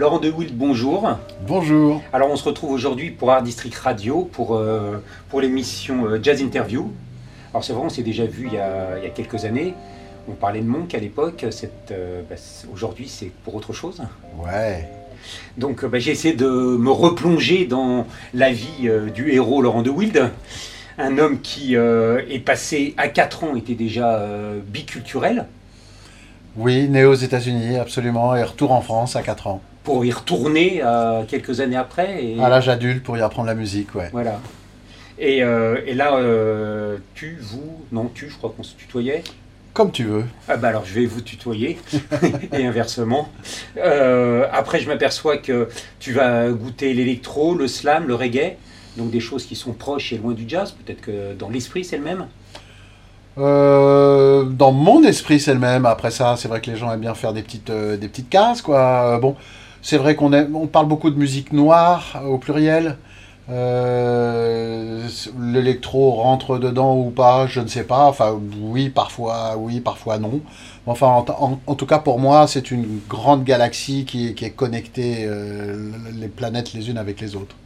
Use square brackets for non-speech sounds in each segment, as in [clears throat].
Laurent De Wild, bonjour. Bonjour. Alors on se retrouve aujourd'hui pour Art District Radio pour, euh, pour l'émission euh, Jazz Interview. Alors c'est vrai, on s'est déjà vu il y, a, il y a quelques années. On parlait de Monk à l'époque. euh, bah, aujourd'hui, c'est pour autre chose. Ouais. Donc bah, j'ai essayé de me replonger dans la vie euh, du héros Laurent De Wild. Un homme qui est passé à 4 ans, était déjà biculturel, Oui, né aux États-Unis, absolument, et retour en France à 4 ans. Pour y retourner euh, quelques années après. Et... À l'âge adulte pour y apprendre la musique, ouais. Voilà. Et, euh, et là, euh, tu, vous, non, tu, je crois qu'on se tutoyait. Comme tu veux. Ah bah alors je vais vous tutoyer, [laughs] et inversement. Après, je m'aperçois que tu vas goûter l'électro, le slam, le reggae, donc des choses qui sont proches et loin du jazz. Peut-être que dans l'esprit, c'est le même. Euh, dans mon esprit, c'est le même. Après ça, c'est vrai que les gens aiment bien faire des petites, euh, des petites cases, quoi. Euh, Bon, c'est vrai qu'on on parle beaucoup de musique noire au pluriel. Euh, L'électro rentre dedans ou pas, je ne sais pas. Enfin, oui, parfois, oui, parfois non. Enfin, en, tout cas, pour moi, c'est une grande galaxie qui, est- qui est connectée euh, les planètes les unes avec les autres.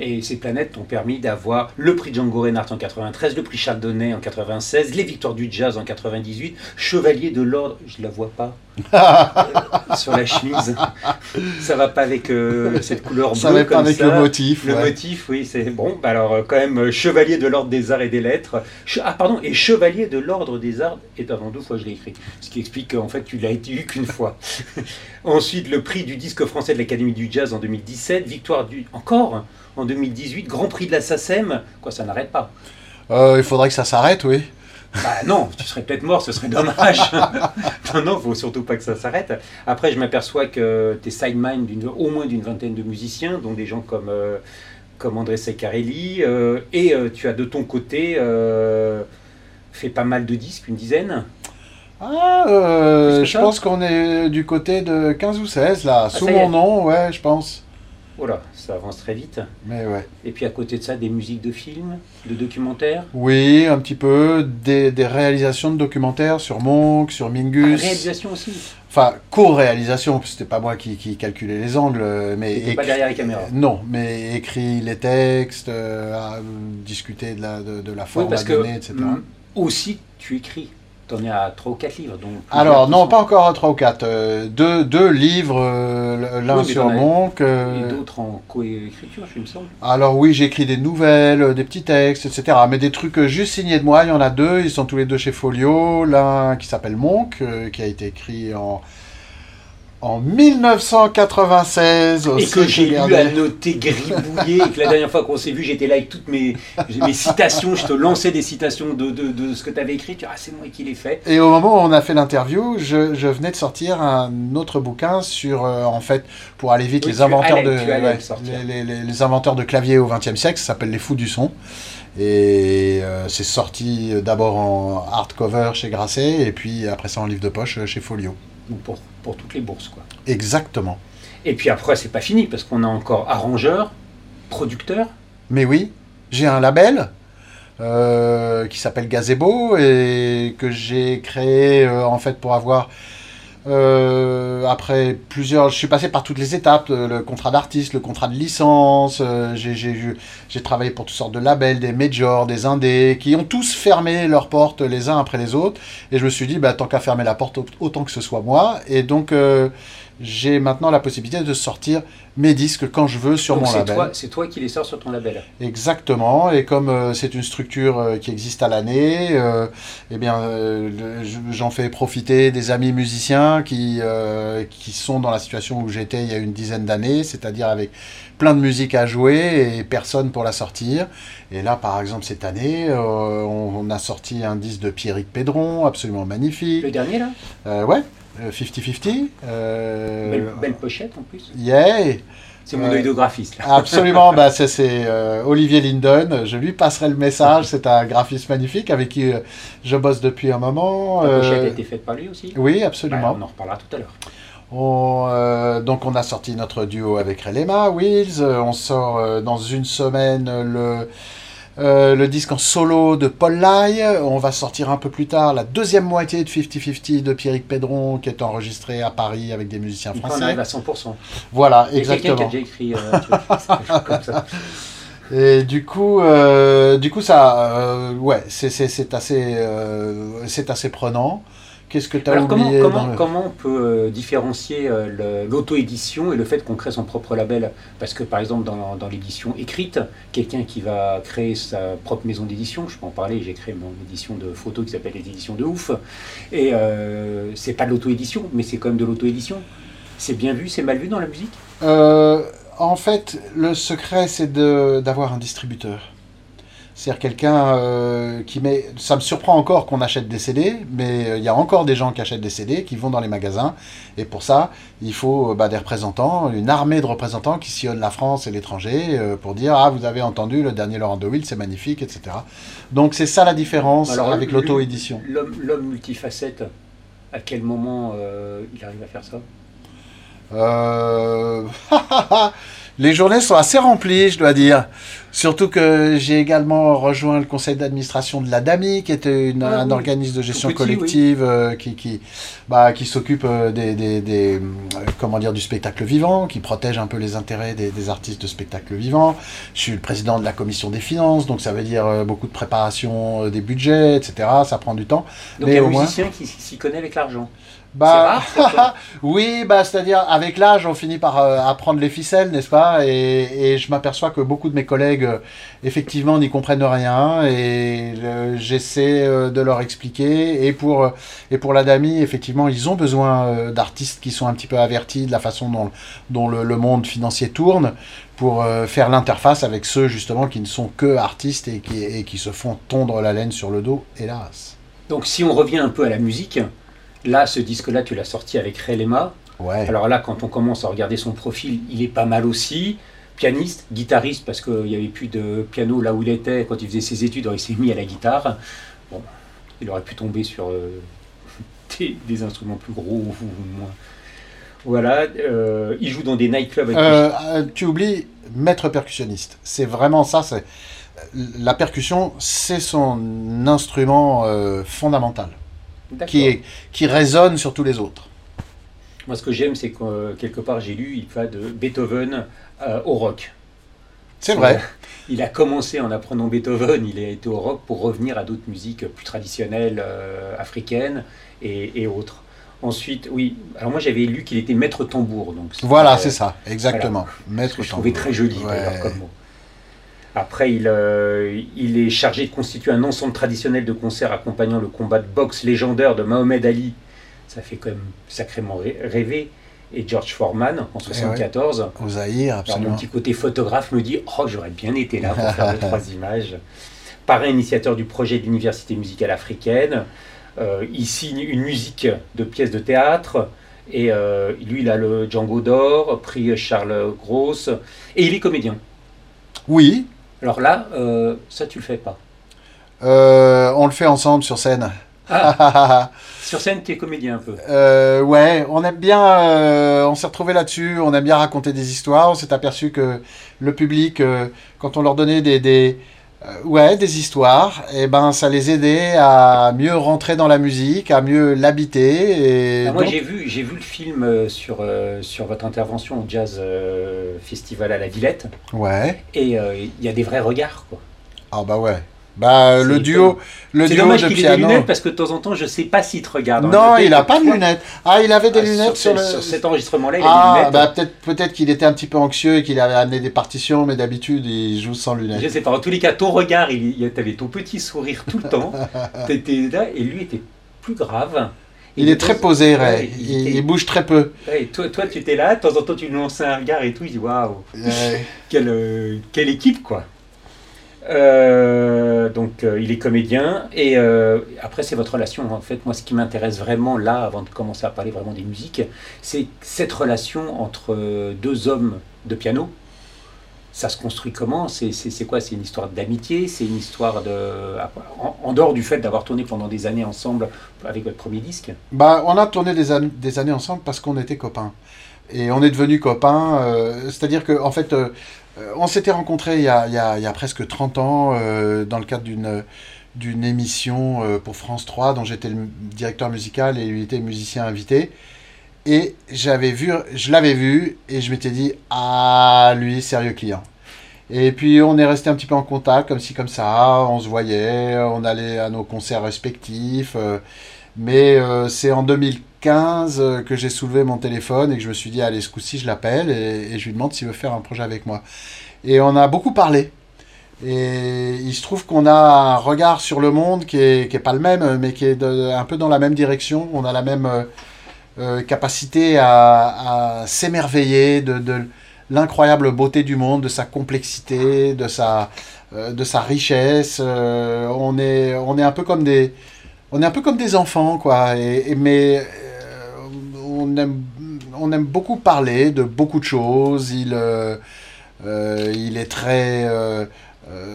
Et ces planètes t'ont permis d'avoir le prix Django Reinhardt en 93, le prix Charles Donnet en 96, les victoires du jazz en 98, chevalier de l'ordre, je la vois pas, [laughs] euh, sur la chemise. Ça va pas avec euh, cette couleur bleue Ça va pas comme avec ça. le motif. Le ouais. motif, oui, c'est bon. Bah alors, euh, quand même, chevalier de l'ordre des arts et des lettres. Che- ah, pardon, et chevalier de l'ordre des arts. Et avant deux fois, je l'ai écrit. Ce qui explique qu'en fait, tu l'as été eu qu'une fois. [laughs] Ensuite, le prix du disque français de l'Académie du Jazz en 2017. Victoire du. Encore en 2018. Grand prix de la SACEM. Quoi, ça n'arrête pas. Euh, il faudrait que ça s'arrête, oui. Bah non, tu serais peut-être mort, ce serait dommage. [laughs] non, non, faut surtout pas que ça s'arrête. Après, je m'aperçois que tu es sideman d'une, au moins d'une vingtaine de musiciens, dont des gens comme, euh, comme André Seccarelli. euh, et tu as de ton côté fait pas mal de disques, une dizaine. Ah, euh, je pense qu'on est du côté de 15 ou 16 là, sous ça y mon nom, ouais, je pense. Voilà, ça avance très vite. Mais ouais. Et puis à côté de ça, des musiques de films, de documentaires. Oui, un petit peu, des, des réalisations de documentaires sur Monk, sur Ah, Mingus. réalisation aussi. Enfin, co-réalisation, parce que c'était pas moi qui, qui calculais les angles, mais pas derrière les caméras. Non, mais écrit les textes, euh, discuter de la, de, de la Oui, forme parce à que donner, etc. aussi, tu écris. T'en es à 3 ou 4 livres. Donc Alors, non, pas encore deux, ou quatre. euh, deux, deux livres, euh, l'un Oui, sur Monk. Et euh, d'autres en coécriture, il me semble. Alors oui, j'écris des nouvelles, des petits textes, etc. Mais des trucs juste signés de moi, il y en a deux, ils sont tous les deux chez Folio. L'un qui s'appelle Monk, qui a été écrit en, en 1996 au Et que j'ai eu à noter gribouillé, et que la dernière fois qu'on s'est vu, j'étais là avec toutes mes, mes citations, je te lançais des citations de, de, de ce que tu avais écrit, tu dis, ah c'est moi qui l'ai fait. Et au moment où on a fait l'interview, je, je venais de sortir un autre bouquin sur, euh, en fait, pour aller vite, Oui, les inventeurs allais- de, ouais, les, les- les inventeurs de clavier au XXe siècle, ça s'appelle les fous du son. Et euh, c'est sorti d'abord en hardcover chez Grasset, et puis après ça en livre de poche euh, chez Folio. Pour toutes les bourses, quoi. Exactement. Et puis après, c'est pas fini, parce qu'on a encore arrangeur, producteur, Mais oui, j'ai un label euh, qui s'appelle Gazebo et que j'ai créé euh, en fait pour avoir euh, après plusieurs, je suis passé par toutes les étapes, euh, le contrat d'artiste, le contrat de licence, euh, j'ai- travaillé pour toutes sortes de labels, des majors, des indés, qui ont tous fermé leurs portes les uns après les autres. Et je me suis dit, bah, tant qu'à fermer la porte, autant que ce soit moi. Et donc, euh, j'ai maintenant la possibilité de sortir mes disques quand je veux sur Donc mon label. toi, c'est toi qui les sors sur ton label. Exactement, et comme euh, c'est une structure euh, qui existe à l'année, euh, eh bien, j'en fais profiter des amis musiciens qui, qui sont dans la situation où j'étais il y a une dizaine d'années, c'est-à-dire avec plein de musique à jouer et personne pour la sortir. Et là, par exemple, cette année, on, on a sorti un disque de Pierrick Pédron, absolument magnifique. Le dernier là? Ouais, 50-50. euh, belle, belle pochette en plus. Yeah C'est mon œil de graphiste là. Absolument, [laughs] bah, c'est euh, Olivier Linden. Je lui passerai le message. C'est un graphiste magnifique avec qui euh, je bosse depuis un moment. La Euh, pochette a été faite par lui aussi. oui, Bah, absolument. on en reparlera tout à l'heure. On, euh, donc on a sorti notre duo avec Relema, Wheels. Euh, On sort euh, dans une semaine euh, le, euh, le disque en solo de Paul Lai. On va sortir un peu plus tard la deuxième moitié de 50-50 de Pierrick Pédron qui est enregistré à Paris avec des musiciens Il on français. arrive à 100%. Voilà, a quelqu'un qui a exactement. déjà écrit euh, comme ça. [laughs] Et du coup, euh, du coup, ça, ouais, c'est assez, c'est assez prenant. Qu'est-ce que tu as Alors comment, oublié comment, le- comment on peut euh, différencier euh, l'auto-édition et le fait qu'on crée son propre label? Parce que par exemple dans, dans l'édition écrite, quelqu'un qui va créer sa propre maison d'édition, je peux en parler, j'ai créé mon édition de photos qui s'appelle les éditions de ouf, et euh, c'est pas de l'auto-édition, mais c'est quand même de l'auto-édition. C'est bien vu, c'est mal vu dans la musique? Euh, en fait, le secret, c'est d'avoir un distributeur. C'est-à-dire quelqu'un euh, qui met... Ça me surprend encore qu'on achète des CD, mais euh, il y a encore des gens qui achètent des CD, qui vont dans les magasins. Et pour ça, il faut euh, bah, des représentants, une armée de représentants qui sillonnent la France et l'étranger pour dire « Ah, vous avez entendu, le dernier Laurent de Wild, c'est magnifique, etc. » Donc c'est ça la différence Alors, avec l'auto-édition. L'homme multifacette, à quel moment il arrive à faire ça? [laughs] Les journées sont assez remplies, je dois dire. Surtout que j'ai également rejoint le conseil d'administration de la DAMI, qui était une- Ah un oui. organisme de gestion petit, collective euh, qui, qui, bah, qui s'occupe euh, des, des, des, euh, comment dire, du spectacle vivant, qui protège un peu les intérêts des, des artistes de spectacle vivant. Je suis le président de la commission des finances, donc ça veut dire euh, beaucoup de préparation des budgets, etc. Ça prend du temps. Donc Mais un au moins- musicien qui s'y connaît avec l'argent. Bah, rare, [laughs] oui, bah, c'est-à-dire avec l'âge, on finit par euh, apprendre les ficelles, n'est-ce pas? Et, et je m'aperçois que beaucoup de mes collègues, euh, effectivement, n'y comprennent rien et euh, j'essaie euh, de leur expliquer. Et pour, euh, et pour la DAMI, effectivement, ils ont besoin euh, d'artistes qui sont un petit peu avertis de la façon dont, dont le, le monde financier tourne pour euh, faire l'interface avec ceux, justement, qui ne sont que artistes et qui, et qui se font tondre la laine sur le dos, hélas. Donc si on revient un peu à la musique, là ce disque-là tu l'as sorti avec Relema. Ouais. Alors là quand on commence à regarder son profil, il est pas mal aussi. Pianiste, guitariste parce qu'il n'y avait plus de piano là où il était quand il faisait ses études, alors il s'est mis à la guitare. Bon, il aurait pu tomber sur euh, [laughs] des, des instruments plus gros ou moins. Voilà, euh, il joue dans des nightclubs avec Euh, tu oublies maître percussionniste. C'est vraiment ça. C'est la percussion, c'est son instrument fondamental. Qui est qui résonne sur tous les autres. Moi, ce que j'aime, c'est que quelque part, j'ai lu, il va de Beethoven euh, au rock. C'est vrai. [laughs] Il a commencé en apprenant Beethoven, il a été au rock pour revenir à d'autres musiques plus traditionnelles euh, africaines et, et autres. Ensuite, oui, alors moi j'avais lu qu'il était maître tambour. Donc Voilà, c'est ça, exactement. Maître que je trouvais tambour. très joli Ouais. d'ailleurs comme mot. Après, il, euh, il est chargé de constituer un ensemble traditionnel de concerts accompagnant le combat de boxe légendaire de Mohamed Ali. Ça fait quand même sacrément ré- rêver. Et George Foreman en 74. Au Zaïre, Alors, mon absolument. petit côté photographe me dit Oh, j'aurais bien été là pour faire deux, [laughs] trois images. Parrain initiateur du projet de l'Université musicale africaine. Euh, il signe une musique de pièces de théâtre. Et euh, lui, il a le Django d'or, prix Charles Gross. Et il est comédien. Oui, Alors là, euh, ça, tu le fais pas. euh, on le fait ensemble sur scène. Ah, [laughs] sur scène, tu es comédien un peu. Euh, ouais, on aime bien, euh, on s'est retrouvé là-dessus, on aime bien raconter des histoires. On s'est aperçu que le public, euh, quand on leur donnait des, des euh, ouais, des histoires, et ben ça les aidait à mieux rentrer dans la musique, à mieux l'habiter. Et Ah, moi, donc- j'ai vu, j'ai vu le film euh, sur, euh, sur votre intervention au Jazz euh, Festival à la Villette. ouais, Et il y a des vrais regards, quoi. ah bah ouais, Bah, le duo, le duo dommage de qu'il ait des piano. lunettes parce que de temps en temps, je sais pas s'il te regarde. en Non, il a pas de lunettes. Ah, il avait des ah, lunettes sur, ce- le. sur cet enregistrement-là, il a Ah, lunettes. bah peut-être peut-être qu'il était un petit peu anxieux et qu'il avait amené des partitions, mais d'habitude il joue sans lunettes. Je sais pas. En tous les cas, ton regard, il, il t'avais ton petit sourire tout le temps. [laughs] T'étais là et lui était plus grave. Il est très posé, Ray. il Il, il bouge très peu. Ouais, toi, toi, tu étais là, de temps en temps, tu lui lançais un regard et tout. Il dit waouh, [laughs] quelle, euh, quelle équipe quoi. Euh, donc euh, il est comédien et euh, après c'est votre relation en fait. Moi ce qui m'intéresse vraiment là avant de commencer à parler vraiment des musiques c'est cette relation entre deux hommes de piano. Ça se construit comment? C'est quoi? C'est une histoire d'amitié? C'est une histoire de en, dehors du fait d'avoir tourné pendant des années ensemble avec votre premier disque? Bah, on a tourné des, an- des années ensemble parce qu'on était copains. Et on est devenus copains. C'est-à-dire qu'en en fait, euh, on s'était rencontrés il y, a, presque 30 ans euh, dans le cadre d'une émission euh, pour France 3 dont j'étais le directeur musical et lui était musicien invité. Et j'avais vu, je l'avais vu et je m'étais dit ah lui sérieux client. Et puis on est resté un petit peu en contact comme si comme ça, on se voyait, on allait à nos concerts respectifs. mais c'est en 2000 15 euh, que j'ai soulevé mon téléphone et que je me suis dit, allez, ce coup-ci, je l'appelle et, je lui demande s'il veut faire un projet avec moi. Et on a beaucoup parlé. Et il se trouve qu'on a un regard sur le monde qui est, qui est pas le même, euh, mais qui est un peu dans la même direction. On a la même euh, capacité à, s'émerveiller de, de l'incroyable beauté du monde, de sa complexité, de sa, de sa richesse. On, est, on est un peu comme des, on est un peu comme des enfants, quoi. Et mais on, aime, beaucoup parler de beaucoup de choses. Il, euh, euh, est très, euh,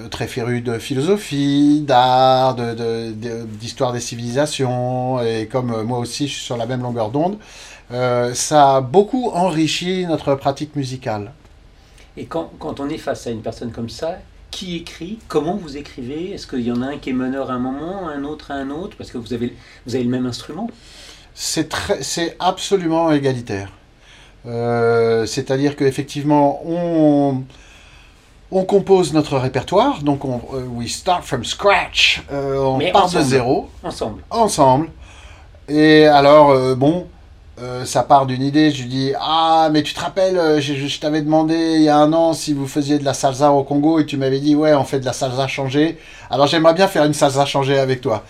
très féru de philosophie, d'art, d'histoire des civilisations. Et comme moi aussi, je suis sur la même longueur d'onde, ça a beaucoup enrichi notre pratique musicale. Et quand, quand on est face à une personne comme ça, qui écrit? Comment vous écrivez? Est-ce qu'il y en a un qui est meneur à un moment, un autre à un autre? Parce que vous avez, vous avez le même instrument. C'est très, c'est absolument égalitaire. Euh, C'est-à-dire qu'effectivement, on, on compose notre répertoire, donc on, euh, we start from scratch, Euh, on Mais part ensemble. de zéro, Ensemble. ensemble. Et alors, bon, euh, ça part d'une idée, je lui dis, ah, mais tu te rappelles, je, je- je t'avais demandé il y a un an si vous faisiez de la salsa au Congo, et tu m'avais dit, ouais, on fait de la salsa changée, alors j'aimerais bien faire une salsa changée avec toi.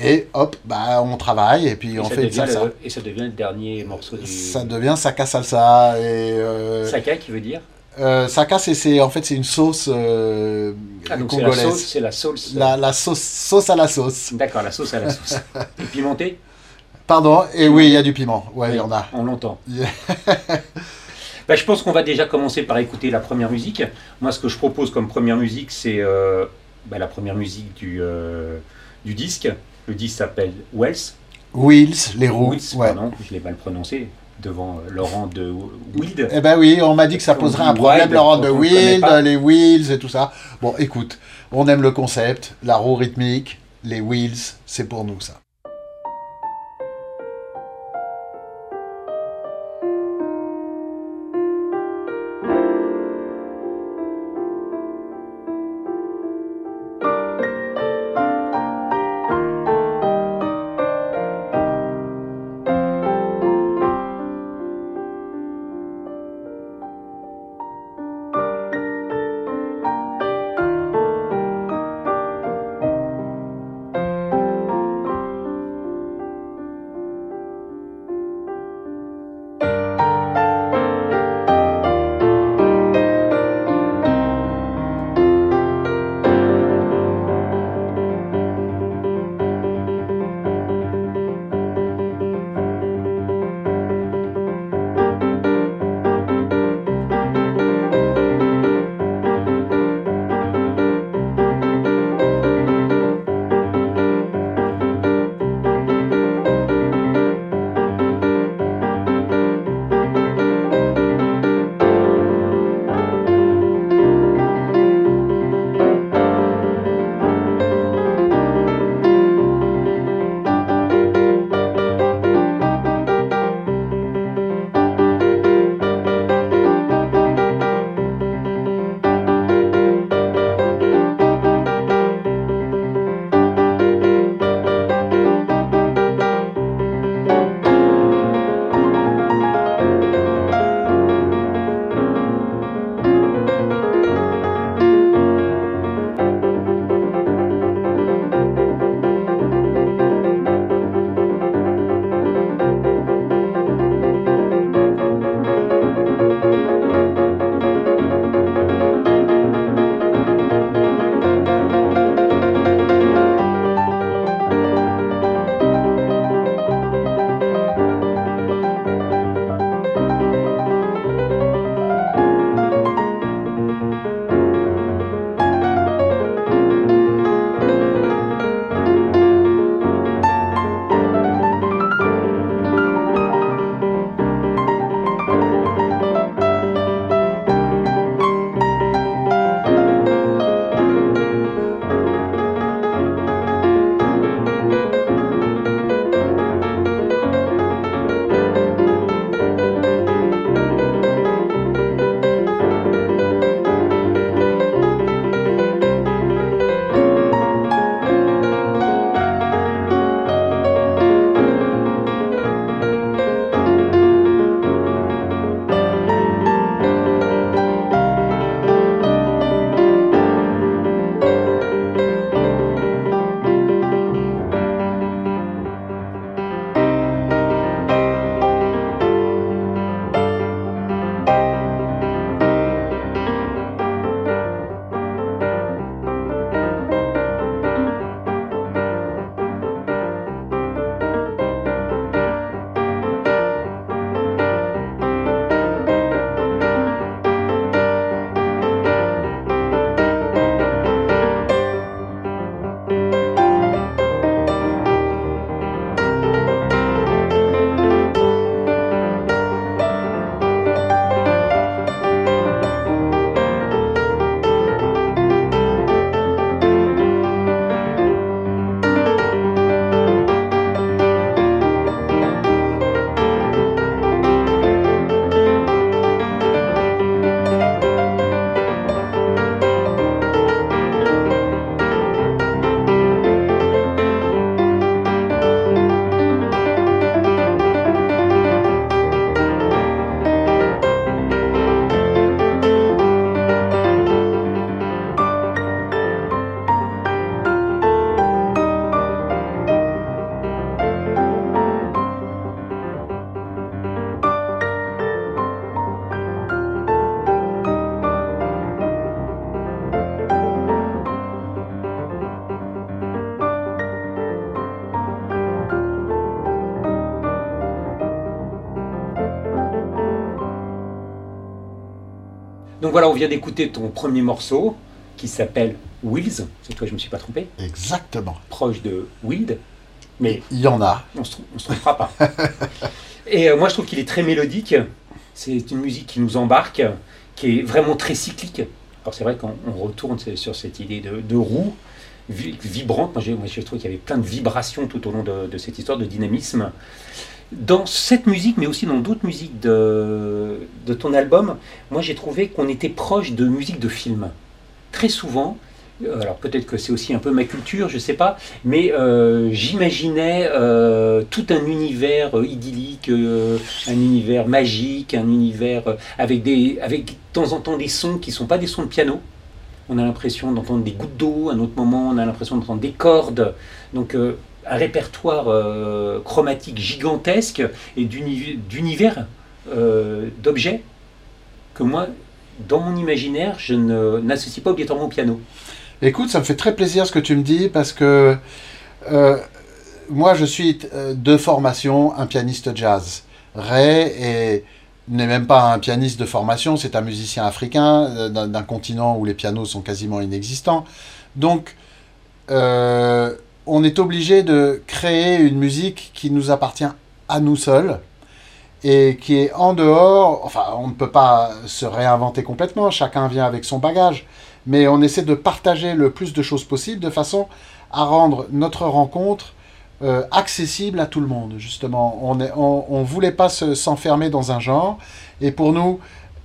Et hop, bah, on travaille, et puis Et on fait une salsa. le, et ça devient le dernier morceau du. Ça devient Saka Salsa. Et, euh, Saka qui veut dire euh, Saka, c'est, en fait, c'est une sauce euh, Ah, congolaise. C'est la sauce. La, la sauce, sauce à la sauce. D'accord, la sauce à la sauce. [laughs] Et pimentée Pardon, et oui, il y a du piment. Ouais, il y en a. On l'entend. [laughs] Bah, je pense qu'on va déjà commencer par écouter la première musique. Moi, ce que je propose comme première musique, c'est euh, bah, la première musique du, du disque. Le disque s'appelle Wells. Wheels, les roues. Wills, ouais. pardon, je l'ai mal prononcé, devant euh, Laurent de Wild. Eh ben oui, on m'a dit que ça poserait un problème, wild, Laurent de Wild, les wheels et tout ça. Bon, écoute, on aime le concept, la roue rythmique, les wheels, c'est pour nous ça. Donc voilà, on vient d'écouter ton premier morceau qui s'appelle Wills. C'est toi, je me suis pas trompé. Exactement. Proche de Wild. Mais Il y en a. on se, on se trompera pas. [laughs] Et euh, moi, je trouve qu'il est très mélodique. C'est une musique qui nous embarque, qui est vraiment très cyclique. Alors c'est vrai qu'on on retourne sur- cette idée de, de roue vi- vibrante. Moi, j'ai- moi, je trouve qu'il y avait plein de vibrations tout au long de, de cette histoire de dynamisme. Dans cette musique, mais aussi dans d'autres musiques de, ton album, moi j'ai trouvé qu'on était proche de musique de film. Très souvent, euh, alors peut-être que c'est aussi un peu ma culture, je sais pas, mais euh, j'imaginais euh, tout un univers idyllique, un univers magique, un univers avec, des, avec de temps en temps des sons qui ne sont pas des sons de piano. On a l'impression d'entendre des gouttes d'eau, à un autre moment on a l'impression d'entendre des cordes. Donc un répertoire euh, chromatique gigantesque et d'uni- d'univers euh, d'objets que moi, dans mon imaginaire, je n'associe pas obligatoirement au piano. Écoute, ça me fait très plaisir ce que tu me dis parce que euh, moi, je suis de formation un pianiste jazz. Ray est- n'est même pas un pianiste de formation, c'est un musicien africain d'un continent où les pianos sont quasiment inexistants. Donc, on est obligé de créer une musique qui nous appartient à nous seuls et qui est en dehors. Enfin, on ne peut pas se réinventer complètement, chacun vient avec son bagage mais on essaie de partager le plus de choses possible de façon à rendre notre rencontre euh, accessible à tout le monde, justement. On ne voulait pas se- s'enfermer dans un genre, et pour nous,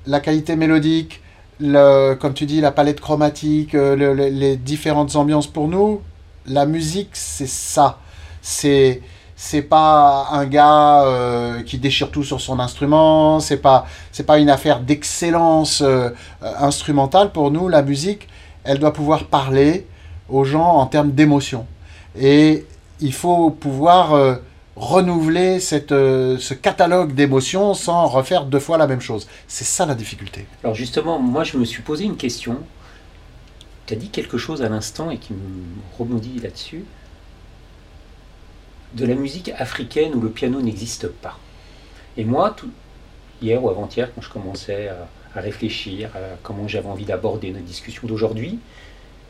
la qualité mélodique, comme tu dis, la palette chromatique, euh, le- le- les différentes ambiances, pour nous, la musique, c'est ça. C'est c'est pas un gars euh, qui déchire tout sur son instrument, c'est pas c'est pas une affaire d'excellence euh, instrumentale. Pour nous, la musique, elle doit pouvoir parler aux gens en termes d'émotion. Et il faut pouvoir euh, renouveler cette, ce catalogue d'émotions sans refaire deux fois la même chose. C'est ça la difficulté. Alors justement, moi je me suis posé une question. Tu as dit quelque chose à l'instant et qui me rebondit là-dessus. De la musique africaine où le piano n'existe pas. Et moi, hier ou avant-hier, quand je commençais à, à réfléchir à comment j'avais envie d'aborder notre discussion d'aujourd'hui,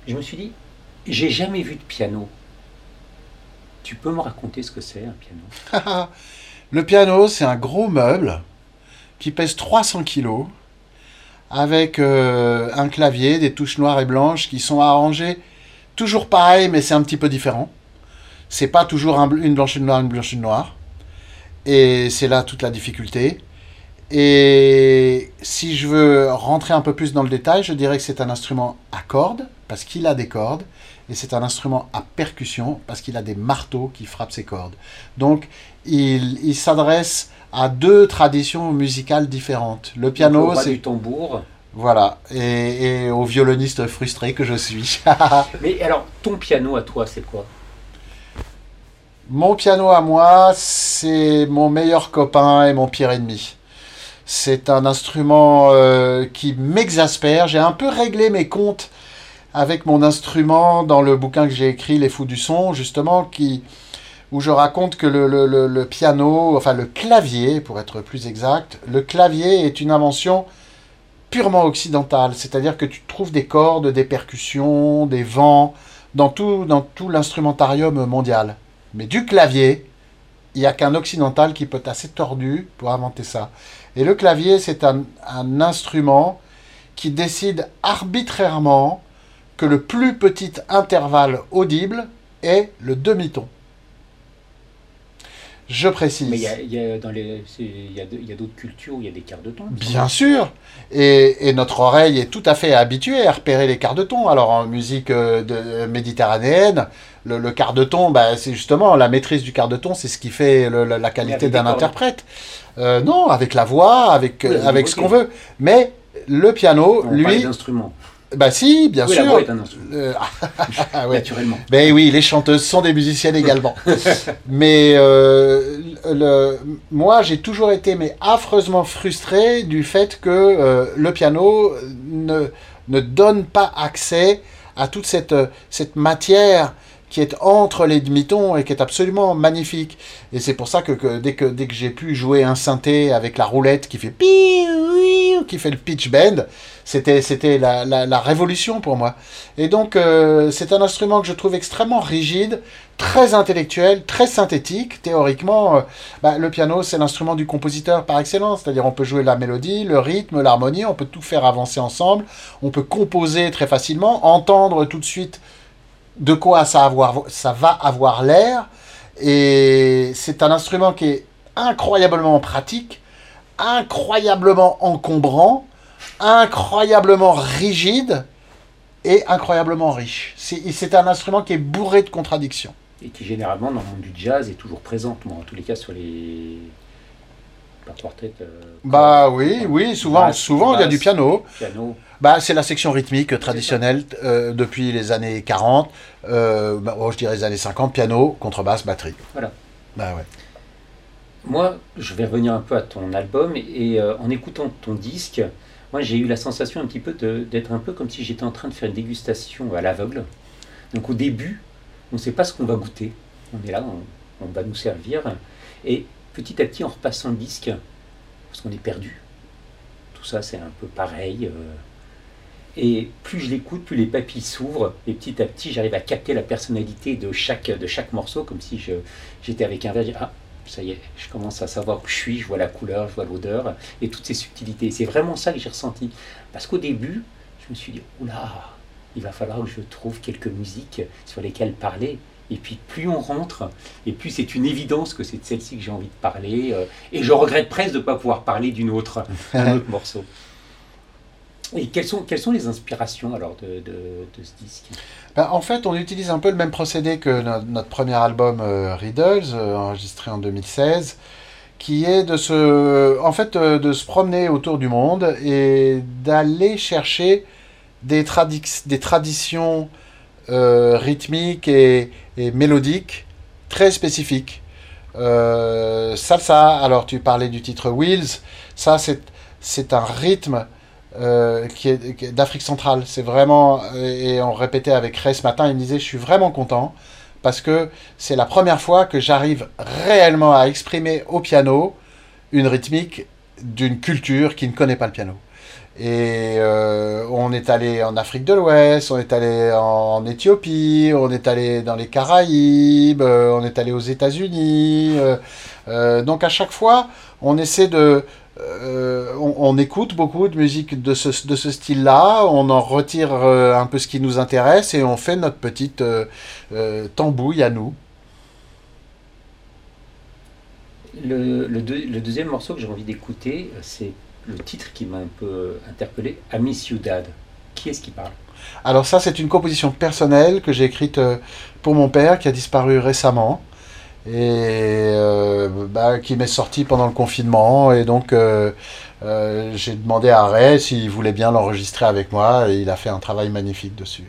je me suis dit, j'ai jamais vu de piano. Tu peux me raconter ce que c'est un piano? [laughs] Le piano, c'est un gros meuble qui pèse 300 kilos avec euh, un clavier, des touches noires et blanches qui sont arrangées toujours pareil, mais c'est un petit peu différent. C'est pas toujours une blanche une noire, une blanche une noire. Et c'est là toute la difficulté. Et si je veux rentrer un peu plus dans le détail, je dirais que c'est un instrument à cordes, parce qu'il a des cordes, et c'est un instrument à percussion, parce qu'il a des marteaux qui frappent ses cordes. Donc, il s'adresse à deux traditions musicales différentes. Le piano, c'est... du tambour. Voilà, et, et au violoniste frustré que je suis. [laughs] Mais alors, ton piano à toi, c'est quoi? Mon piano à moi, c'est mon meilleur copain et mon pire ennemi. C'est un instrument euh, qui m'exaspère. J'ai un peu réglé mes comptes avec mon instrument dans le bouquin que j'ai écrit, Les Fous du Son, justement, qui, où je raconte que le, le- le- piano, enfin le clavier, pour être plus exact, le clavier est une invention purement occidentale. C'est-à-dire que tu trouves des cordes, des percussions, des vents dans tout, dans tout l'instrumentarium mondial. Mais du clavier, il n'y a qu'un occidental qui peut être assez tordu pour inventer ça. Et le clavier, c'est un, un instrument qui décide arbitrairement que le plus petit intervalle audible est le demi-ton. Je précise. Mais il y a, a d'autres cultures où il y a des quarts de temps. Bien sûr et, et notre oreille est tout à fait habituée à repérer les quarts de ton. Alors en musique euh, de, méditerranéenne, le, le quart de ton, bah, c'est justement la maîtrise du quart de ton, c'est ce qui fait le- la, la qualité d'un interprète. Euh, non, avec la voix, avec, Oui, euh, avec ce qu'on veut. Mais le piano, On parle lui, d'instruments. Bah si, bien Oui, la sûr. voix est un. Euh, [laughs] ah ouais. Naturellement. Ben oui, les chanteuses sont des musiciennes également. [laughs] mais euh, le, moi, j'ai toujours été mais affreusement frustré du fait que euh, le piano ne, ne donne pas accès à toute cette, cette matière qui est entre les demi-tons et qui est absolument magnifique. Et c'est pour ça que, dès que, dès que j'ai pu jouer un synthé avec la roulette qui fait qui fait le pitch bend. C'était, la, la révolution pour moi. Et donc, euh, c'est un instrument que je trouve extrêmement rigide, très intellectuel, très synthétique. Théoriquement, euh, bah, le piano, c'est l'instrument du compositeur par excellence. C'est-à-dire, on peut jouer la mélodie, le rythme, l'harmonie, on peut tout faire avancer ensemble. On peut composer très facilement, entendre tout de suite de quoi ça, avoir, ça va avoir l'air. Et c'est un instrument qui est incroyablement pratique, incroyablement encombrant, incroyablement rigide et incroyablement riche. C'est un instrument qui est bourré de contradictions. Et qui généralement dans le monde du jazz est toujours présente, moi, en tous les cas sur les pas quartet, euh, Bah oui, oui, souvent, basse, souvent il y a du piano. piano. Bah, c'est la section rythmique traditionnelle euh, depuis les années 40, euh, bah, oh, je dirais les années 50, piano, contrebasse, batterie. Voilà. Bah ouais. Moi, je vais revenir un peu à ton album et euh, en écoutant ton disque, moi j'ai eu la sensation un petit peu d'être un peu comme si j'étais en train de faire une dégustation à l'aveugle. Donc au début, on ne sait pas ce qu'on va goûter. On est là, on, on va nous servir. Et petit à petit, en repassant le disque, parce qu'on est perdu, tout ça c'est un peu pareil. euh, et plus je l'écoute, plus les papilles s'ouvrent, et petit à petit, j'arrive à capter la personnalité de chaque, de chaque morceau, comme si j'étais avec un verre, ah, ça y est, je commence à savoir où je suis, je vois la couleur, je vois l'odeur, et toutes ces subtilités. C'est vraiment ça que j'ai ressenti. Parce qu'au début, je me suis dit, oula, il va falloir que je trouve quelques musiques sur lesquelles parler. Et puis plus on rentre, et plus c'est une évidence que c'est de celle-ci que j'ai envie de parler. euh, et je regrette presque de ne pas pouvoir parler d'une autre, d'un autre morceau. Et quelles sont, quelles sont les inspirations alors de, de- de ce disque Ben, en fait, on utilise un peu le même procédé que no- notre premier album euh, Riddles, euh, enregistré en 2016, qui est de se, en fait, euh, de se promener autour du monde et d'aller chercher des, tradi- des traditions rythmiques et, et mélodiques très spécifiques. Salsa, alors tu parlais du titre Wheels, ça c'est un rythme euh, qui est, d'Afrique centrale. C'est vraiment, et on répétait avec Ray ce matin, il me disait, je suis vraiment content parce que c'est la première fois que j'arrive réellement à exprimer au piano une rythmique d'une culture qui ne connaît pas le piano. Et euh, on est allé en Afrique de l'Ouest, on est allé en Éthiopie, on est allé dans les Caraïbes, euh, on est allé aux États-Unis. euh, euh, donc à chaque fois, on essaie de, euh, on, on écoute beaucoup de musique de ce, de ce style-là, on en retire euh, un peu ce qui nous intéresse et on fait notre petite euh, tambouille à nous. le, le deux- le deuxième morceau que j'ai envie d'écouter, c'est le titre qui m'a un peu interpellé, Ami Ciudad. Qui est-ce qui parle? Alors ça, c'est une composition personnelle que j'ai écrite pour mon père qui a disparu récemment et euh, bah, qui m'est sorti pendant le confinement. Et donc, euh, euh, j'ai demandé à Ray s'il voulait bien l'enregistrer avec moi et il a fait un travail magnifique dessus.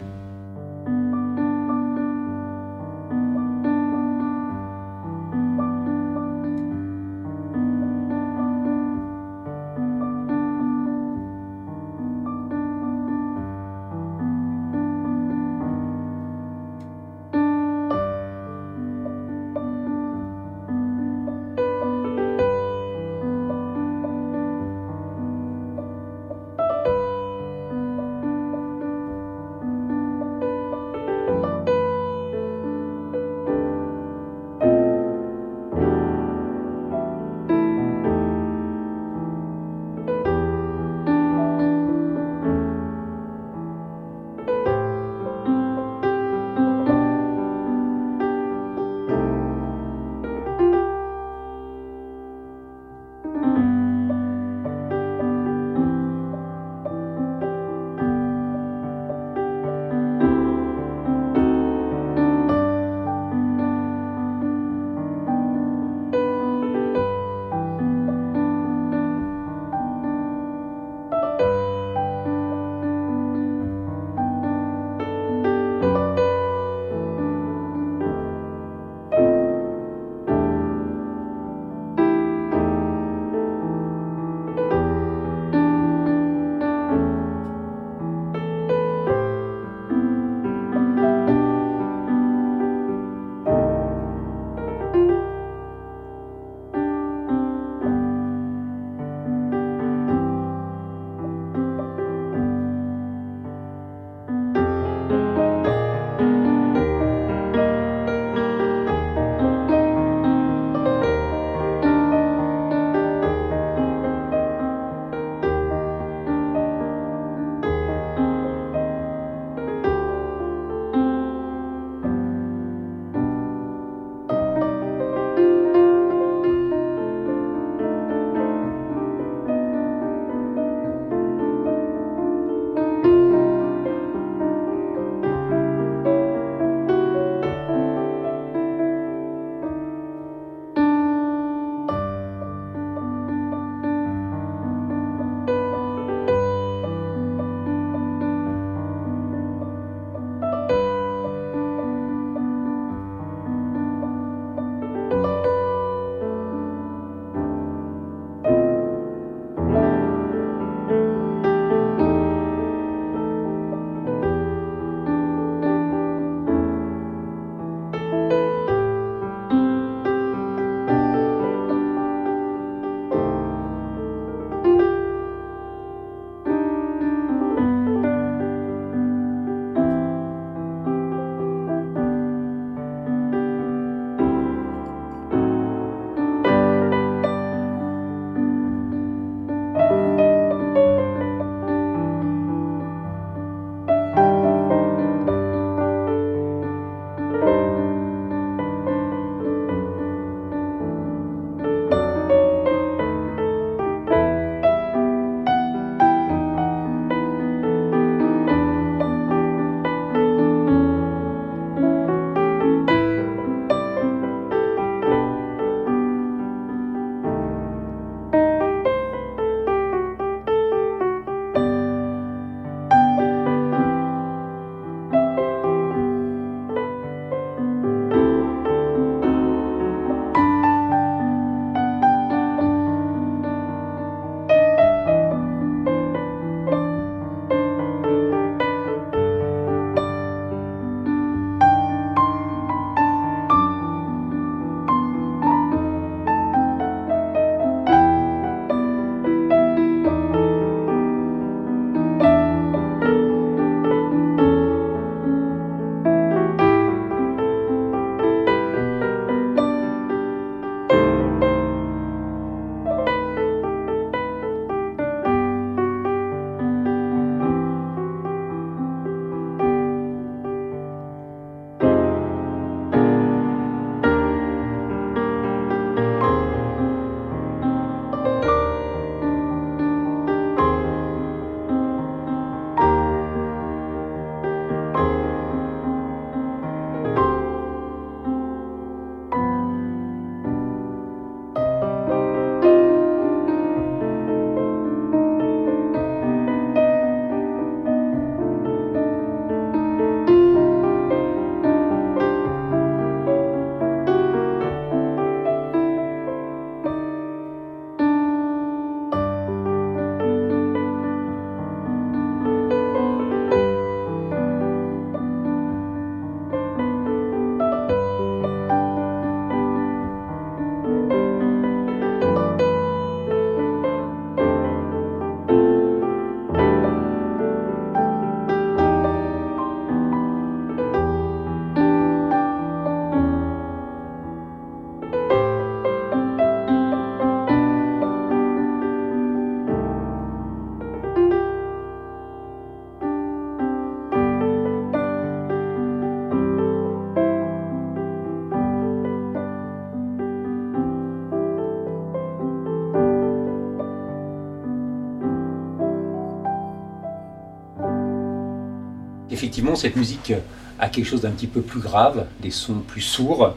Effectivement, cette musique a quelque chose d'un petit peu plus grave, des sons plus sourds.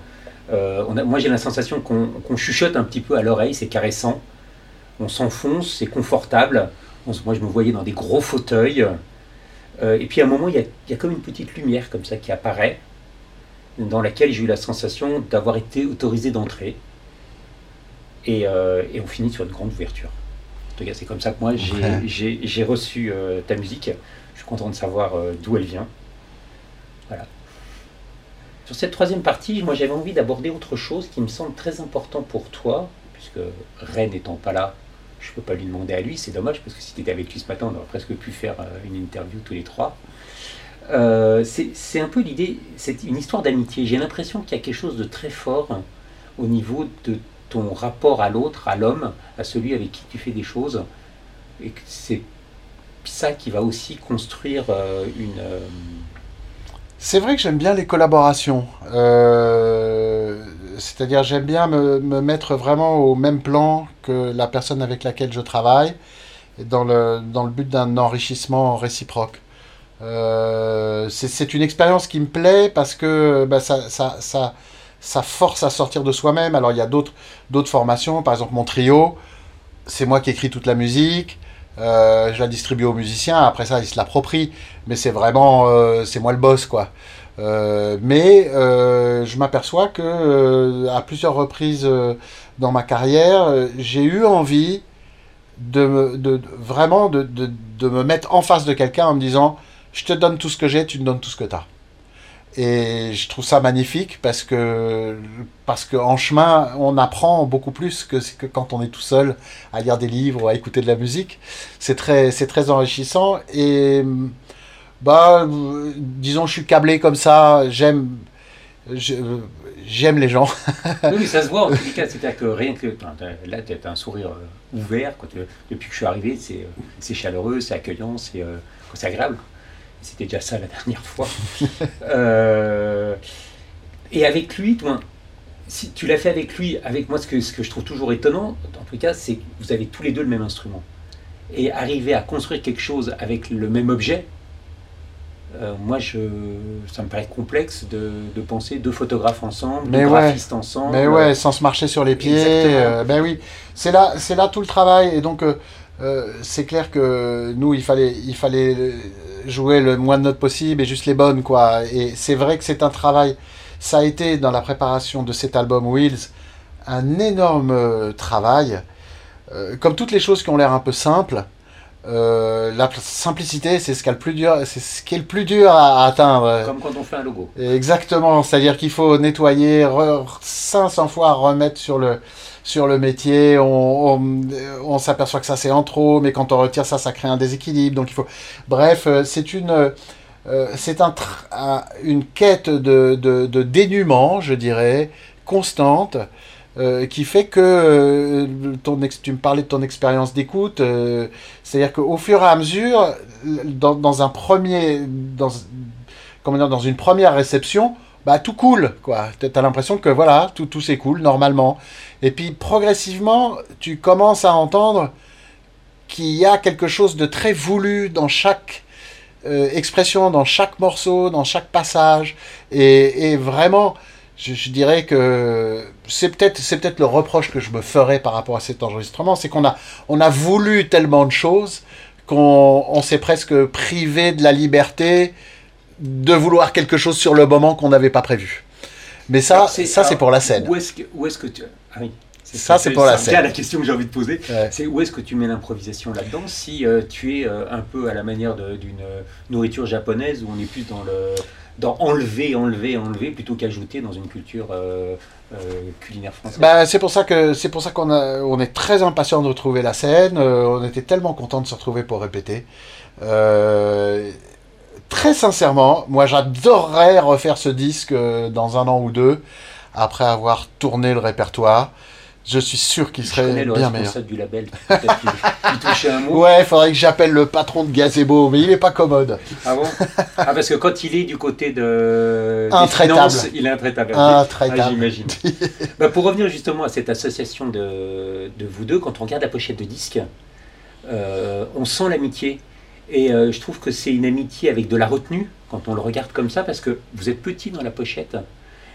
Euh, on a- moi, j'ai la sensation qu'on chuchote un petit peu à l'oreille, c'est caressant. On s'enfonce, c'est confortable. On moi, je me voyais dans des gros fauteuils. Euh, et puis, à un moment, il y a, il y a comme une petite lumière comme ça qui apparaît, dans laquelle j'ai eu la sensation d'avoir été autorisé d'entrer. Et, euh, et on finit sur une grande ouverture. En tout cas, c'est comme ça que moi, j'ai reçu ta musique. Je suis content de savoir euh, d'où elle vient. Voilà. Sur cette troisième partie, moi j'avais envie d'aborder autre chose qui me semble très important pour toi, puisque Ray n'étant pas là, je ne peux pas lui demander à lui, c'est dommage, parce que si tu étais avec lui ce matin, on aurait presque pu faire euh, une interview tous les trois. Euh, c'est un peu l'idée, c'est une histoire d'amitié. J'ai l'impression qu'il y a quelque chose de très fort au niveau de ton rapport à l'autre, à l'homme, à celui avec qui tu fais des choses, et c'est ça qui va aussi construire euh, une... euh, C'est vrai que j'aime bien les collaborations. Euh, C'est-à-dire, j'aime bien me, me mettre vraiment au même plan que la personne avec laquelle je travaille, dans le, dans le but d'un enrichissement réciproque. C'est une expérience qui me plaît parce que bah, ça, ça, ça, ça force à sortir de soi-même. Alors, il y a d'autres formations, par exemple mon trio, c'est moi qui écris toute la musique. Euh, je la distribue aux musiciens, après ça ils se l'approprient, mais c'est vraiment, euh, c'est moi le boss quoi. Euh, mais je m'aperçois que à plusieurs reprises dans ma carrière, j'ai eu envie de, me- de, de- vraiment de, de me mettre en face de quelqu'un en me disant, je te donne tout ce que j'ai, tu me donnes tout ce que tu as. Et je trouve ça magnifique parce que, parce que en chemin, on apprend beaucoup plus que, que quand on est tout seul à lire des livres ou à écouter de la musique. C'est très, c'est très enrichissant. Et bah, euh, disons, je suis câblé comme ça. J'aime, j'aime les gens. [laughs] Oui, ça se voit en tous les cas. C'est-à-dire que rien que. t'as- Là, tu as un sourire euh, ouvert. Tu- depuis que je suis arrivé, c'est euh, chaleureux, c'est accueillant, euh, c'est agréable. C'était déjà ça la dernière fois. [laughs] Euh, et avec lui, toi, si tu l'as fait avec lui, avec moi, ce que, ce que je trouve toujours étonnant, en tout cas, c'est que vous avez tous les deux le même instrument. Et arriver à construire quelque chose avec le même objet, euh, moi, je, ça me paraît complexe de, de penser deux photographes ensemble, Mais deux ouais. graphistes ensemble. Mais ouais, sans se marcher sur les pieds. Euh, ben oui, c'est là, c'est là tout le travail. Et donc, euh, c'est clair que nous, il fallait, il fallait jouer le moins de notes possible et juste les bonnes, quoi. Et c'est vrai que c'est un travail. Ça a été dans la préparation de cet album Wheels un énorme euh, travail. Euh, comme toutes les choses qui ont l'air un peu simples. euh, la simplicité, c'est ce, qu'il y a le plus dur, c'est ce qui est le plus dur à, à atteindre. Comme quand on fait un logo. Exactement, c'est-à-dire qu'il faut nettoyer re- 500 fois, remettre sur le, sur le métier, on, s'aperçoit que ça c'est en trop, mais quand on retire ça, ça crée un déséquilibre, donc il faut... Bref, euh, c'est une... euh, c'est quête de, de, dénuement, je dirais, constante, euh, qui fait que ton tu me parlais de ton expérience d'écoute, c'est-à-dire qu'au fur et à mesure, dans une première réception, bah tout coule, quoi. T'as l'impression que voilà, tout, tout s'écoule normalement. Et puis progressivement, tu commences à entendre qu'il y a quelque chose de très voulu dans chaque euh, expression, dans chaque morceau, dans chaque passage. Et, vraiment, je, dirais que c'est peut-être c'est peut-être le reproche que je me ferais par rapport à cet enregistrement, c'est qu'on a on a voulu tellement de choses qu'on on s'est presque privé de la liberté de vouloir quelque chose sur le moment qu'on n'avait pas prévu. Mais ça, ça c'est pour la scène. Où est-ce que, où est-ce que tu. Ah oui. Ça, c'est pour la scène. la question que j'ai envie de poser. Ouais. C'est où est-ce que tu mets l'improvisation là-dedans si euh, tu es euh, un peu à la manière d'une euh, nourriture japonaise où on est plus dans le dans enlever, enlever, enlever plutôt qu'ajouter dans une culture euh, culinaire française? Bah, c'est pour ça que c'est pour ça qu'on on est très impatient de retrouver la scène. On était tellement content de se retrouver pour répéter. Très sincèrement, moi j'adorerais refaire ce disque euh, dans un an ou deux après avoir tourné le répertoire. Je suis sûr qu'il serait le bien meilleur. du label. Il [laughs] un mot. Ouais, il faudrait que j'appelle le patron de Gazebo, mais il est pas commode. Ah bon? Ah parce que quand il est du côté de Intraitable. finances, il est intraitable. Intraitable. Ah, j'imagine. [laughs] Bah, pour revenir justement à cette association de, de vous deux, quand on regarde la pochette de disque, euh, on sent l'amitié. Et euh, je trouve que c'est une amitié avec de la retenue quand on le regarde comme ça, parce que vous êtes petit dans la pochette,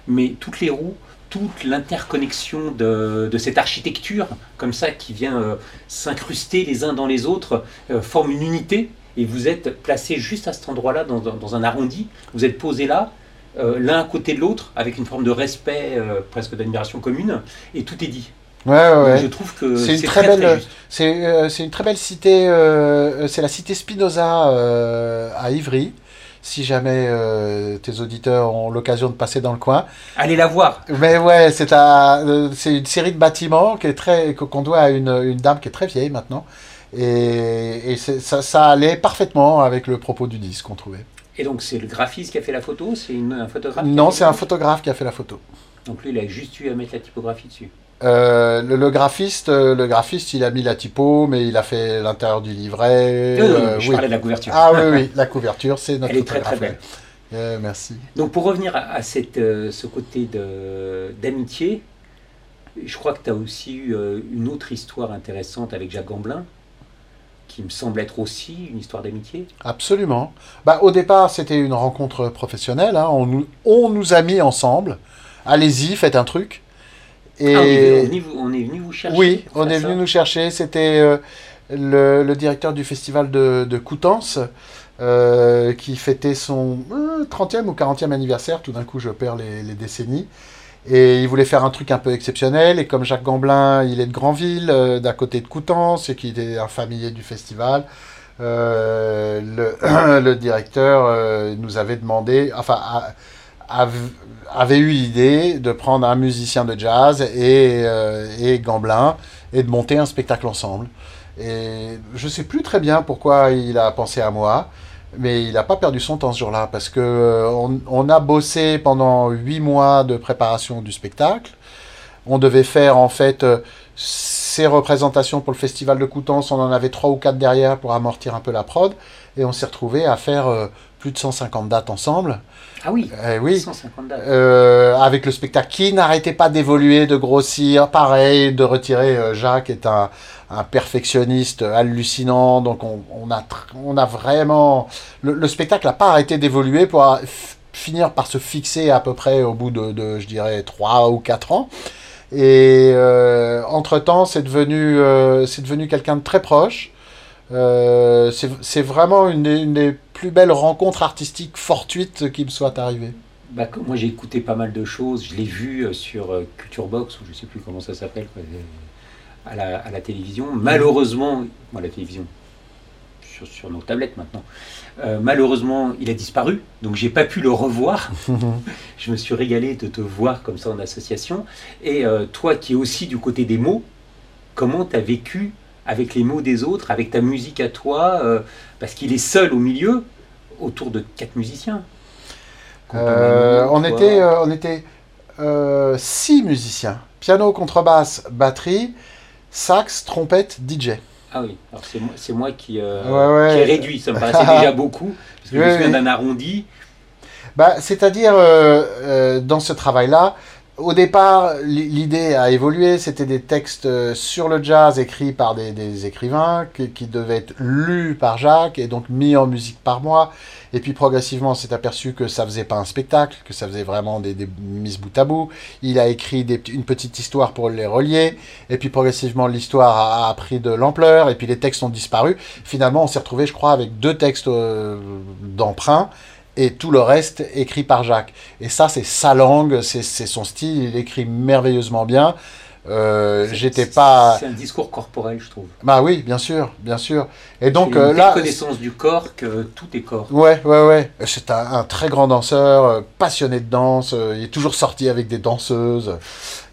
mais toutes les roues, toute l'interconnexion de, cette architecture comme ça qui vient euh, s'incruster les uns dans les autres euh, forme une unité. Et vous êtes placé juste à cet endroit-là, dans, un arrondi. Vous êtes posé là, euh, l'un à côté de l'autre, avec une forme de respect, presque d'admiration commune, et tout est dit. Ouais, ouais, ouais. Je trouve que C'est une très très, belle-. C'est euh, c'est une très belle cité, euh, c'est la cité Spinoza euh, à Ivry. Si jamais tes auditeurs ont l'occasion de passer dans le coin. Allez la voir. Mais ouais, c'est un- c'est une série de bâtiments qui est très qu'on doit à une, une dame qui est très vieille maintenant. Et, ça, ça allait parfaitement avec le propos du disque qu'on trouvait. Et donc c'est le graphiste qui a fait la photo, c'est un photographe Non, c'est un photo? photographe qui a fait la photo. Donc lui, il a juste eu à mettre la typographie dessus. Euh, le, le graphiste, euh, le graphiste, il a mis la typo, mais il a fait l'intérieur du livret. Euh, je oui. parlais de la couverture. Ah oui, oui, la couverture, c'est notre Elle est très très belle. Euh, merci. Donc pour revenir à, à cette, ce côté d'amitié, je crois que tu as aussi eu une autre histoire intéressante avec Jacques Gamblin, qui me semble être aussi une histoire d'amitié. Absolument. Bah, au départ, c'était une rencontre professionnelle. hein. On, nous, on nous a mis ensemble. Allez-y, faites un truc. Et Ah, on, est, venu on est venu vous chercher. oui, on est ça. venu nous chercher. C'était euh, le, le directeur du festival de, de Coutances euh, qui fêtait son euh, 30e ou 40e anniversaire. Tout d'un coup, je perds les, les décennies. Et il voulait faire un truc un peu exceptionnel. Et comme Jacques Gamblin, il est de Granville, euh, d'à côté de Coutances, et qu'il est un familier du festival, euh, le, [clears throat] le directeur nous avait demandé, enfin, avait eu l'idée de prendre un musicien de jazz et, euh, et Gamblin et de monter un spectacle ensemble. Et je sais plus très bien pourquoi il a pensé à moi, mais il n'a pas perdu son temps ce jour-là parce que euh, on, a bossé pendant huit mois de préparation du spectacle. On devait faire en fait euh, ces représentations pour le festival de Coutances. On en avait trois ou quatre derrière pour amortir un peu la prod, et on s'est retrouvé à faire euh, plus de 150 dates ensemble. Ah oui, Eh oui. 150 dates. Euh, avec le spectacle qui n'arrêtait pas d'évoluer, de grossir, pareil, de retirer. euh, Jacques est un, un perfectionniste hallucinant, donc on, on a, on a vraiment... Le, le spectacle n'a pas arrêté d'évoluer pour finir par se fixer à peu près au bout de, de, je dirais, 3 ou 4 ans. Et euh, entre-temps, c'est devenu, c'est devenu quelqu'un de très proche. C'est c'est vraiment une des, une des plus belles rencontres artistiques fortuites qui me soit arrivée. Bah, moi j'ai écouté pas mal de choses, je l'ai vu euh, sur euh, Culture Box, ou je sais plus comment ça s'appelle, euh, à, la, à la télévision. Malheureusement, bon, à la télévision, sur, sur nos tablettes maintenant, Euh, malheureusement il a disparu, donc j'ai pas pu le revoir. [laughs] je me suis régalé de te voir comme ça en association. Et euh, toi qui es aussi du côté des mots, comment tu as vécu avec les mots des autres, avec ta musique à toi, euh, parce qu'il est seul au milieu, autour de quatre musiciens. Euh, on, Toi. était, euh, on était euh, six musiciens. Piano, contrebasse, batterie, sax, trompette, DJ. Ah oui, alors c'est moi, c'est moi qui, euh, Ouais, ouais. qui ai réduit, ça me paraissait déjà beaucoup, parce que je Oui, me souviens oui. d'un arrondi. Bah, C'est-à-dire, euh, euh, dans ce travail-là, au départ, l'idée a évolué. C'était des textes euh, sur le jazz écrits par des, écrivains qui, devaient être lus par Jacques et donc mis en musique par moi. Et puis progressivement, on s'est aperçu que ça faisait pas un spectacle, que ça faisait vraiment des, des mises bout à bout. Il a écrit une petite histoire pour les relier. Et puis progressivement, l'histoire a, a pris de l'ampleur. Et puis les textes ont disparu. Finalement, on s'est retrouvé, je crois, avec deux textes euh, d'emprunt et tout le reste écrit par Jacques. Et ça, c'est sa langue, c'est son style, il écrit merveilleusement bien. Euh, J'étais pas. C'est un discours corporel, je trouve. Bah oui, bien sûr, bien sûr. Et donc C'est une euh, là. connaissance du corps que tout est corps. Ouais, ouais, ouais. C'est un, un très grand danseur, euh, passionné de danse. il est toujours sorti avec des danseuses.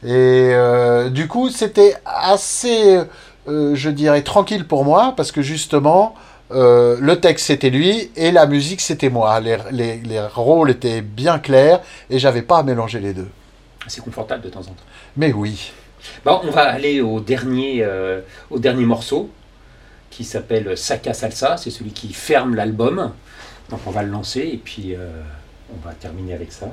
Et euh, du coup, c'était assez, euh, je dirais, tranquille pour moi, parce que justement, euh, le texte c'était lui et la musique c'était moi. Les, les, les rôles étaient bien clairs et j'avais pas à mélanger les deux. C'est confortable de temps en temps. Mais oui. Bon, on va aller au dernier, euh, au dernier morceau qui s'appelle Saka Salsa. C'est celui qui ferme l'album. Donc on va le lancer et puis euh, on va terminer avec ça.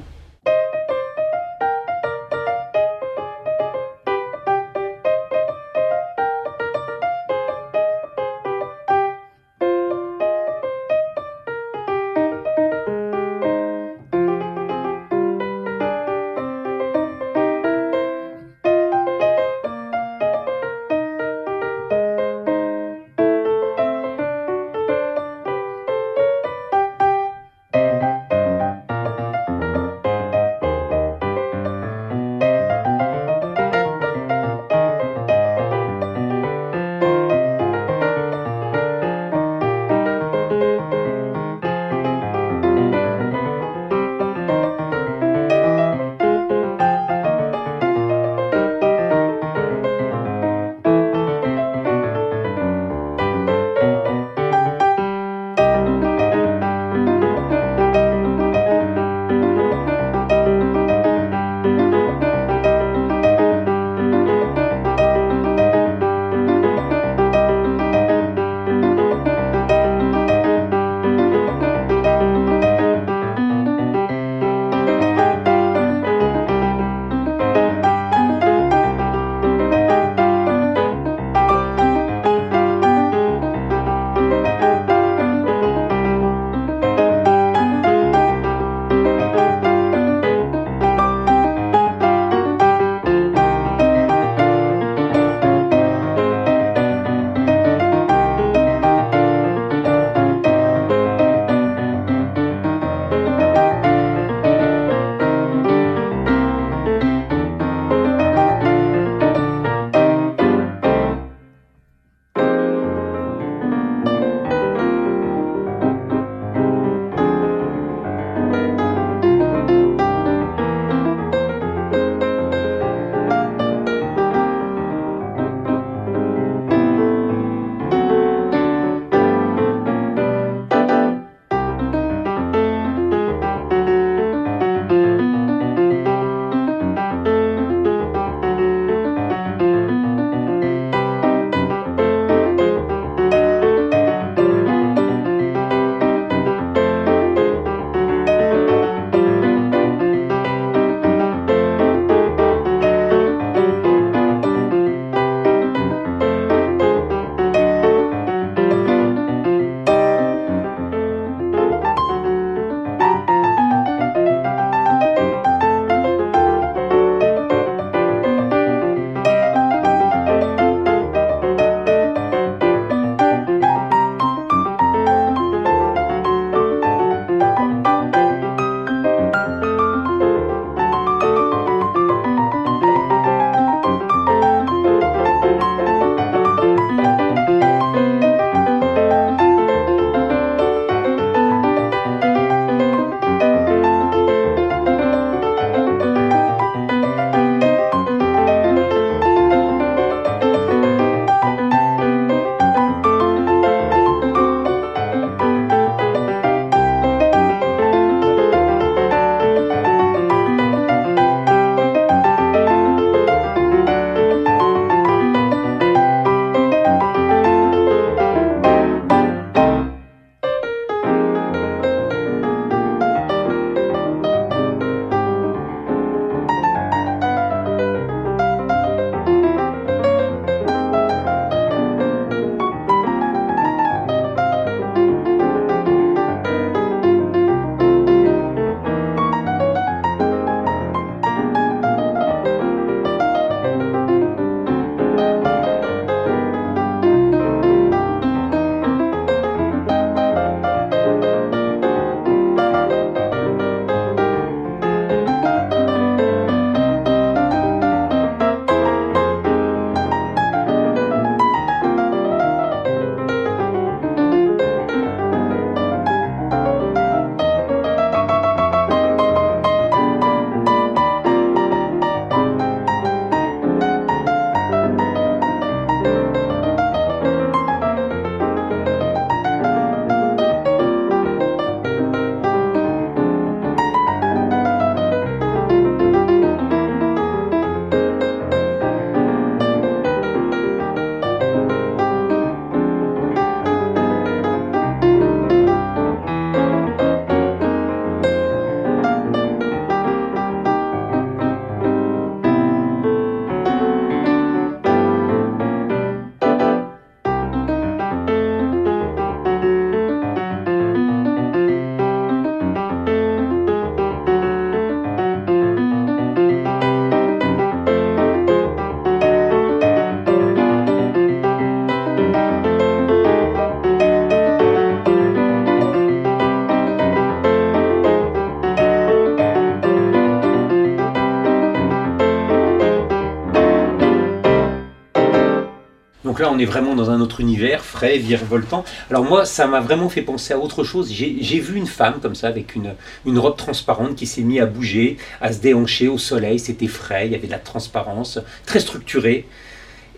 Donc là, on est vraiment dans un autre univers, frais, virevoltant. Alors moi, ça m'a vraiment fait penser à autre chose. J'ai vu une femme comme ça, avec une, une robe transparente, qui s'est mise à bouger, à se déhancher au soleil. C'était frais, il y avait de la transparence, très structuré.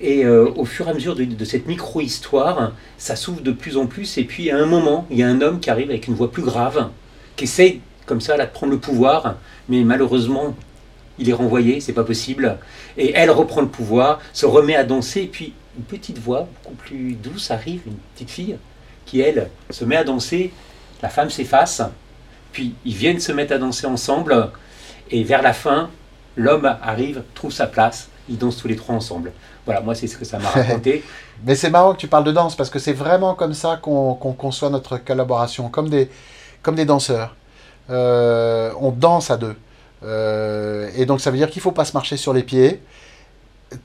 Et euh, au fur et à mesure de, de cette micro-histoire, ça s'ouvre de plus en plus. Et puis à un moment, il y a un homme qui arrive avec une voix plus grave, qui essaye comme ça là, de prendre le pouvoir, mais malheureusement, il est renvoyé, c'est pas possible. Et elle reprend le pouvoir, se remet à danser, et puis une petite voix beaucoup plus douce arrive, une petite fille, qui elle se met à danser, la femme s'efface, puis ils viennent se mettre à danser ensemble, et vers la fin, l'homme arrive, trouve sa place, ils dansent tous les trois ensemble. Voilà, moi c'est ce que ça m'a [laughs] raconté. Mais c'est marrant que tu parles de danse parce que c'est vraiment comme ça qu'on conçoit notre collaboration, comme des, comme des danseurs. Euh, on danse à deux. Euh, et donc ça veut dire qu'il ne faut pas se marcher sur les pieds.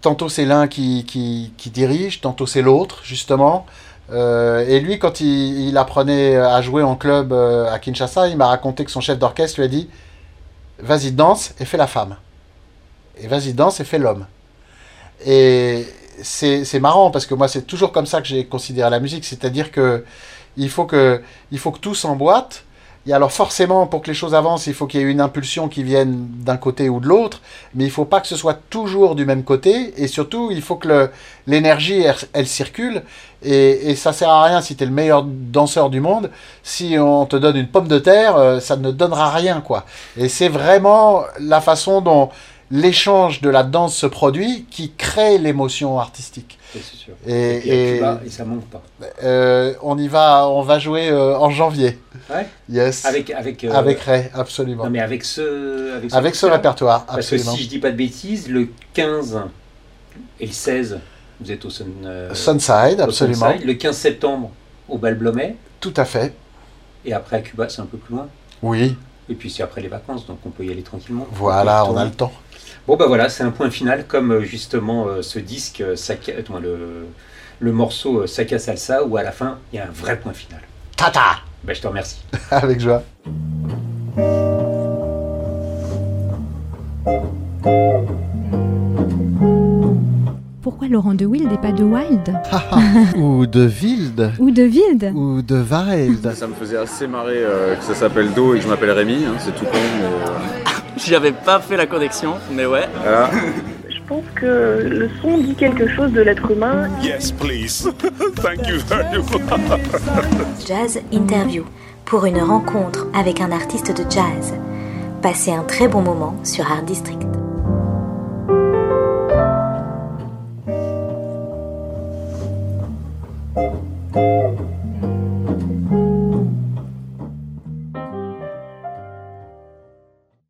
Tantôt c'est l'un qui, qui, dirige, tantôt c'est l'autre, justement. Euh, et lui, quand il, apprenait à jouer en club euh, à Kinshasa, il m'a raconté que son chef d'orchestre lui a dit Vas-y, danse et fais la femme. Et vas-y, danse et fais l'homme. Et c'est c'est marrant parce que moi, c'est toujours comme ça que j'ai considéré la musique. C'est-à-dire que il faut que, il faut que tout s'emboîte. Et alors forcément, pour que les choses avancent, il faut qu'il y ait une impulsion qui vienne d'un côté ou de l'autre, mais il faut pas que ce soit toujours du même côté, et surtout, il faut que l'énergie, elle, elle circule, et, et ça sert à rien si tu es le meilleur danseur du monde, si on te donne une pomme de terre, euh, ça ne donnera rien, quoi. Et c'est vraiment la façon dont l'échange de la danse se produit qui crée l'émotion artistique. C'est sûr. Et, Et, et, et ça manque pas. euh, on y va, on va jouer euh, en janvier. Ouais. Yes. Avec, avec, euh, Avec Ray, absolument. non, mais avec ce, avec ce, Avec ce répertoire, Parce que absolument. si je dis pas de bêtises, le 15 et le 16, vous êtes au Sun, Sunside, au absolument. Sunside. Le 15 septembre, au Bal Blomet. Tout à fait. Et après, à Cuba, c'est un peu plus loin. Oui, Et puis c'est après les vacances, donc on peut y aller tranquillement. voilà, on a le temps. Bon, bah voilà, c'est un point final, comme euh, justement euh, ce disque, euh, Saka- le, le morceau euh, Saka Salsa, où à la fin, il y a un vrai point final. Tata Bah, je te remercie. [laughs] Avec joie. Pourquoi Laurent de Wild et pas de Wild ou de Wild. Ou de Wild Ou de Wild. Ça me faisait assez marrer euh, que ça s'appelle Do et que je m'appelle Rémi, hein, c'est tout con. Mais, euh, J'y avais pas fait la connexion, mais ouais. voilà. Je pense que le son dit quelque chose de l'être humain. Yes, please. Thank you very much. Jazz Interview pour une rencontre avec un artiste de jazz. Passez un très bon moment sur Art District. Thank